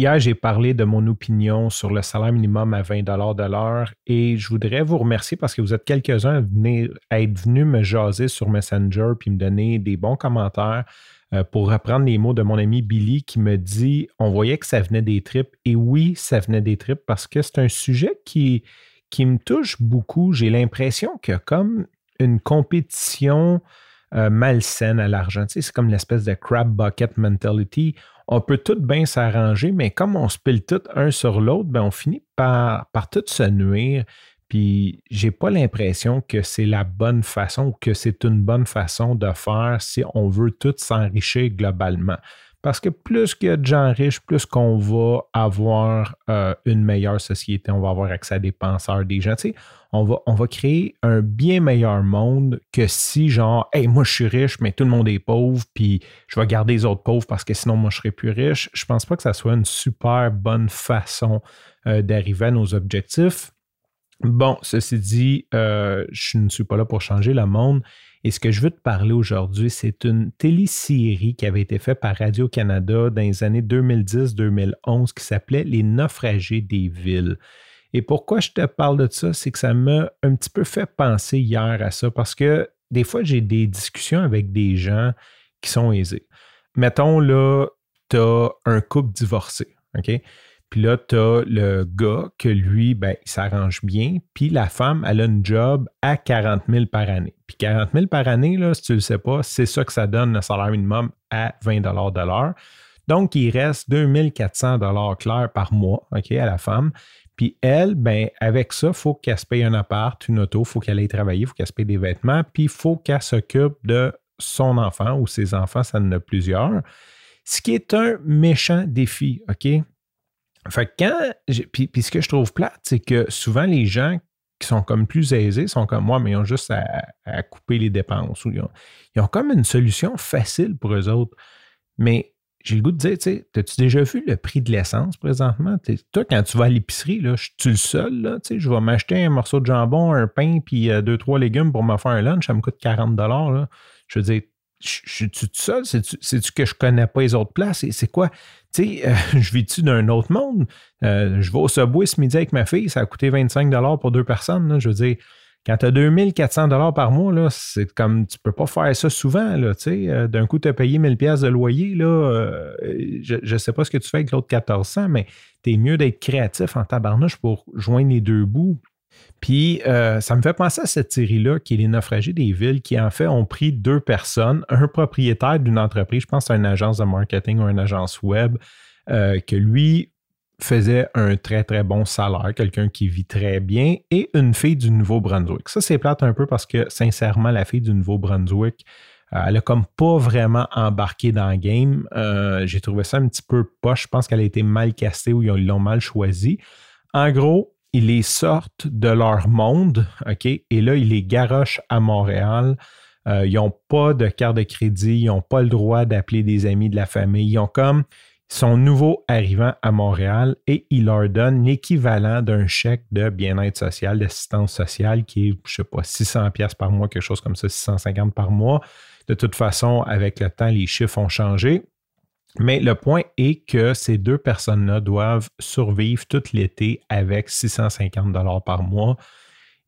Hier, j'ai parlé de mon opinion sur le salaire minimum à 20 de l'heure et je voudrais vous remercier parce que vous êtes quelques-uns à, être venus me jaser sur Messenger puis me donner des bons commentaires. Euh, pour reprendre les mots de mon ami Billy qui me dit on voyait que ça venait des tripes. Et oui, ça venait des tripes parce que c'est un sujet qui, qui me touche beaucoup. J'ai l'impression qu'il y a comme une compétition euh, malsaine à l'argent. C'est comme l'espèce de crab bucket mentality. On peut tout bien s'arranger, mais comme on se pile tout un sur l'autre, ben on finit par, par tout se nuire. Puis j'ai pas l'impression que c'est la bonne façon ou que c'est une bonne façon de faire si on veut tout s'enrichir globalement. Parce que plus qu'il y a de gens riches, plus qu'on va avoir euh, une meilleure société, on va avoir accès à des penseurs, des gens. Tu sais, on va, on va créer un bien meilleur monde que si, genre, hey, moi je suis riche, mais tout le monde est pauvre, puis je vais garder les autres pauvres parce que sinon moi je serai plus riche. Je pense pas que ça soit une super bonne façon euh, d'arriver à nos objectifs. Bon, ceci dit, euh, je ne suis pas là pour changer le monde. Et ce que je veux te parler aujourd'hui, c'est une télésérie qui avait été faite par Radio-Canada dans les années 2010-2011 qui s'appelait Les naufragés des villes. Et pourquoi je te parle de ça, c'est que ça m'a un petit peu fait penser hier à ça parce que des fois, j'ai des discussions avec des gens qui sont aisés. Mettons là, tu as un couple divorcé, OK? Puis là, tu as le gars que lui, ben, il s'arrange bien. Puis la femme, elle a une job à 40 000 par année. Puis 40 000 par année, là, si tu ne le sais pas, c'est ça que ça donne le salaire minimum à 20 de l'heure. Donc, il reste 2400 clair par mois OK, à la femme. Puis elle, ben, avec ça, il faut qu'elle se paye un appart, une auto, il faut qu'elle aille travailler, il faut qu'elle se paye des vêtements, puis il faut qu'elle s'occupe de son enfant ou ses enfants, ça en a plusieurs. Ce qui est un méchant défi, OK? Fait quand. Puis, ce que je trouve plate, c'est que souvent les gens qui sont comme plus aisés sont comme moi, mais ils ont juste à, couper les dépenses. Ou ils, ont, comme une solution facile pour eux autres. Mais j'ai le goût de dire, tu sais, as-tu déjà vu le prix de l'essence présentement? toi, quand tu vas à l'épicerie, je suis le seul, là, tu sais, je vais m'acheter un morceau de jambon, un pain, puis euh, deux, trois légumes pour me faire un lunch, ça me coûte 40 là. Je veux dire, je suis tout seul? C'est-tu que je connais pas les autres places? C'est quoi? Tu sais, euh, je vis-tu d'un autre monde? Euh, je vais au Subway ce midi avec ma fille, ça a coûté 25 pour deux personnes. Je veux dire, quand tu as 2400 par mois, c'est comme tu peux pas faire ça souvent. Euh, D'un coup, tu as payé 1000 pièces de loyer. Je ne sais pas ce que tu fais avec l'autre 1400, mais tu es mieux d'être créatif en tabarnouche pour joindre les deux bouts. Puis euh, ça me fait penser à cette série-là, qui est Les naufragés des villes, qui en fait ont pris deux personnes, un propriétaire d'une entreprise, je pense c'est une agence de marketing ou une agence web, euh, que lui faisait un très très bon salaire, quelqu'un qui vit très bien, et une fille du Nouveau-Brunswick. Ça, c'est plate un peu parce que sincèrement, la fille du Nouveau-Brunswick, euh, elle a comme pas vraiment embarqué dans le game. J'ai trouvé ça un petit peu poche. Je pense qu'elle a été mal castée ou ils l'ont mal choisi. En gros, ils les sortent de leur monde, OK? Et là, ils les garochent à Montréal. Euh, ils n'ont pas de carte de crédit, ils n'ont pas le droit d'appeler des amis de la famille. Ils ont comme son nouveau arrivant à Montréal et ils leur donnent l'équivalent d'un chèque de bien-être social, d'assistance sociale qui est, je ne sais pas, 600 pièces par mois, quelque chose comme ça, 650 par mois. De toute façon, avec le temps, les chiffres ont changé. Mais le point est que ces deux personnes-là doivent survivre tout l'été avec 650 dollars par mois.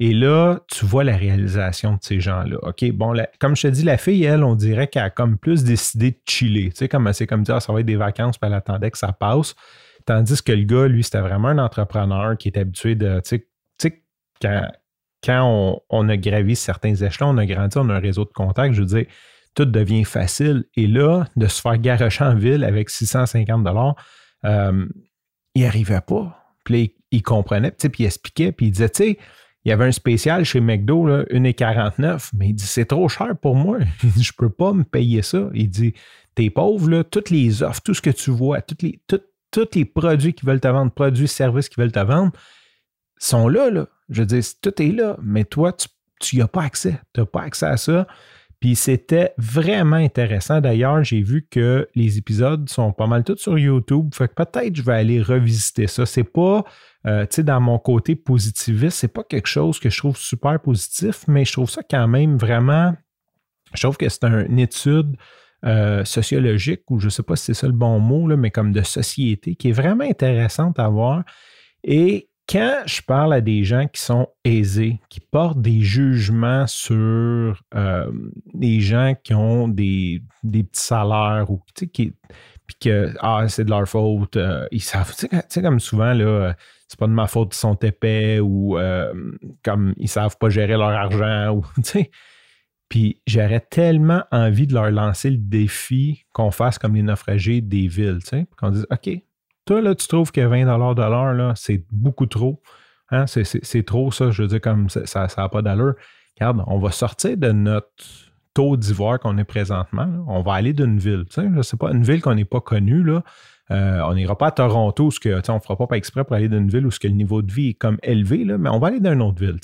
Et là, tu vois la réalisation de ces gens-là. OK, bon, comme je te dis, la fille, elle, on dirait qu'elle a comme plus décidé de chiller. Tu sais, comme c'est comme dire, ah, ça va être des vacances, puis elle attendait que ça passe. Tandis que le gars, lui, c'était vraiment un entrepreneur qui est habitué de, tu sais, quand, on, on, a gravi certains échelons, on a grandi, on a un réseau de contacts, je veux dire, tout devient facile. Et là, de se faire garocher en ville avec 650 dollars, euh, il arrivait pas. Puis il, comprenait, puis il expliquait, puis il disait, tu sais, il y avait un spécial chez McDo, là, 1,49, mais il dit, c'est trop cher pour moi. Je peux pas me payer ça. Il dit, t'es pauvre, là, toutes les offres, tout ce que tu vois, toutes les, tous les produits qui veulent te vendre, produits, services qui veulent te vendre, sont là, là. Je veux dire, tout est là, mais toi, tu n'y as pas accès. Tu n'as pas accès à ça. Puis c'était vraiment intéressant. D'ailleurs, j'ai vu que les épisodes sont pas mal tous sur YouTube. Fait que peut-être je vais aller revisiter ça. C'est pas, euh, tu sais, dans mon côté positiviste, c'est pas quelque chose que je trouve super positif, mais je trouve ça quand même vraiment. Je trouve que c'est une étude euh, sociologique, ou je sais pas si c'est ça le bon mot, là, mais comme de société, qui est vraiment intéressante à voir. Et quand je parle à des gens qui sont aisés, qui portent des jugements sur euh, des gens qui ont des, petits salaires ou qui, puis que ah, c'est de leur faute, euh, ils savent, tu sais, comme souvent, là, c'est pas de ma faute qu'ils sont épais ou euh, comme ils savent pas gérer leur argent ou. Puis j'aurais tellement envie de leur lancer le défi qu'on fasse comme les naufragés des villes, tu sais, qu'on dise OK, toi, là, tu trouves que 20 de l'heure, c'est beaucoup trop. Hein? C'est trop, ça. Je veux dire, comme ça n'a pas d'allure. Regarde, on va sortir de notre taux d'ivoire qu'on est présentement. On va aller d'une ville. Tu sais, sais pas, une ville qu'on n'est pas connue. Là. Euh, on n'ira pas à Toronto, ce que, on ne fera pas, exprès pour aller d'une ville où que le niveau de vie est comme élevé, là, mais on va aller dans une autre ville.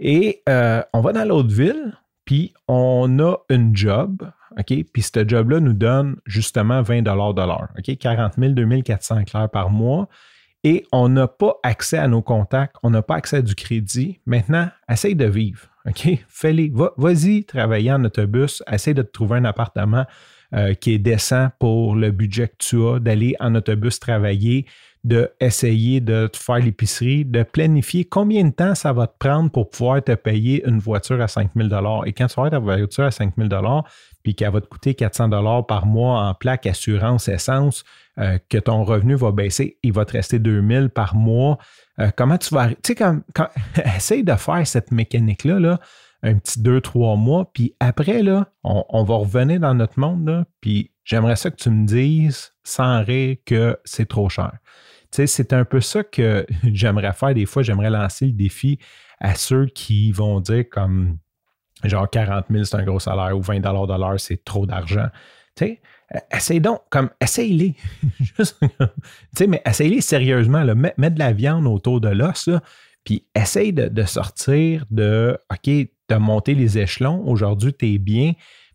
Et euh, on va dans l'autre ville, puis on a une job OK? Puis ce job-là nous donne justement 20 de l'heure. OK? 40 000, 2400 clairs par mois. Et on n'a pas accès à nos contacts, on n'a pas accès à du crédit. Maintenant, essaye de vivre. OK? Fais-les. vas-y travailler en autobus, essaye de te trouver un appartement euh, qui est décent pour le budget que tu as, d'aller en autobus travailler, de te faire l'épicerie, de planifier combien de temps ça va te prendre pour pouvoir te payer une voiture à 5 000 Et quand tu vas ta voiture à 5 000 puis qu'elle va te coûter 400 dollars par mois en plaque, assurance, essence, euh, que ton revenu va baisser, il va te rester 2000 par mois. Euh, comment tu vas... Tu sais, quand, essaye de faire cette mécanique-là, là, un petit deux, trois mois, puis après, là, on, va revenir dans notre monde, puis j'aimerais ça que tu me dises sans rire que c'est trop cher. C'est un peu ça que j'aimerais faire. Des fois, j'aimerais lancer le défi à ceux qui vont dire comme genre 40 000, c'est un gros salaire, ou 20 de l'heure, c'est trop d'argent. Tu sais, euh, essaye donc, comme, essaye-les. mais essaye-les sérieusement, là. Mets, de la viande autour de l'os, puis essaye de, sortir de, OK, de monter les échelons. Aujourd'hui, tu es bien.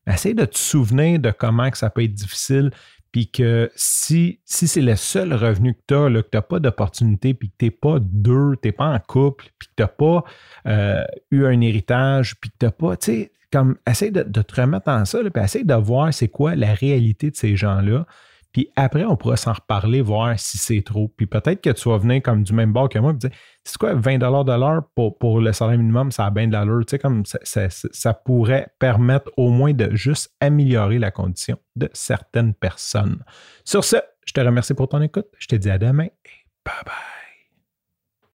Essaye de te souvenir de comment que ça peut être difficile puis que si, si c'est le seul revenu que tu as, que tu n'as pas d'opportunité, puis que tu n'es pas deux, tu n'es pas en couple, puis que tu n'as pas euh, eu un héritage, puis que tu n'as pas, tu sais, comme, essaye de, te remettre en ça, puis essaye de voir c'est quoi la réalité de ces gens-là, puis après, on pourra s'en reparler, voir si c'est trop. Puis peut-être que tu vas venir comme du même bord que moi et dire c'est quoi, 20 de l'heure pour, pour le salaire minimum, ça a bien de l'allure. Tu sais, comme ça, ça, pourrait permettre au moins de juste améliorer la condition de certaines personnes. Sur ce, je te remercie pour ton écoute. Je te dis à demain et bye bye.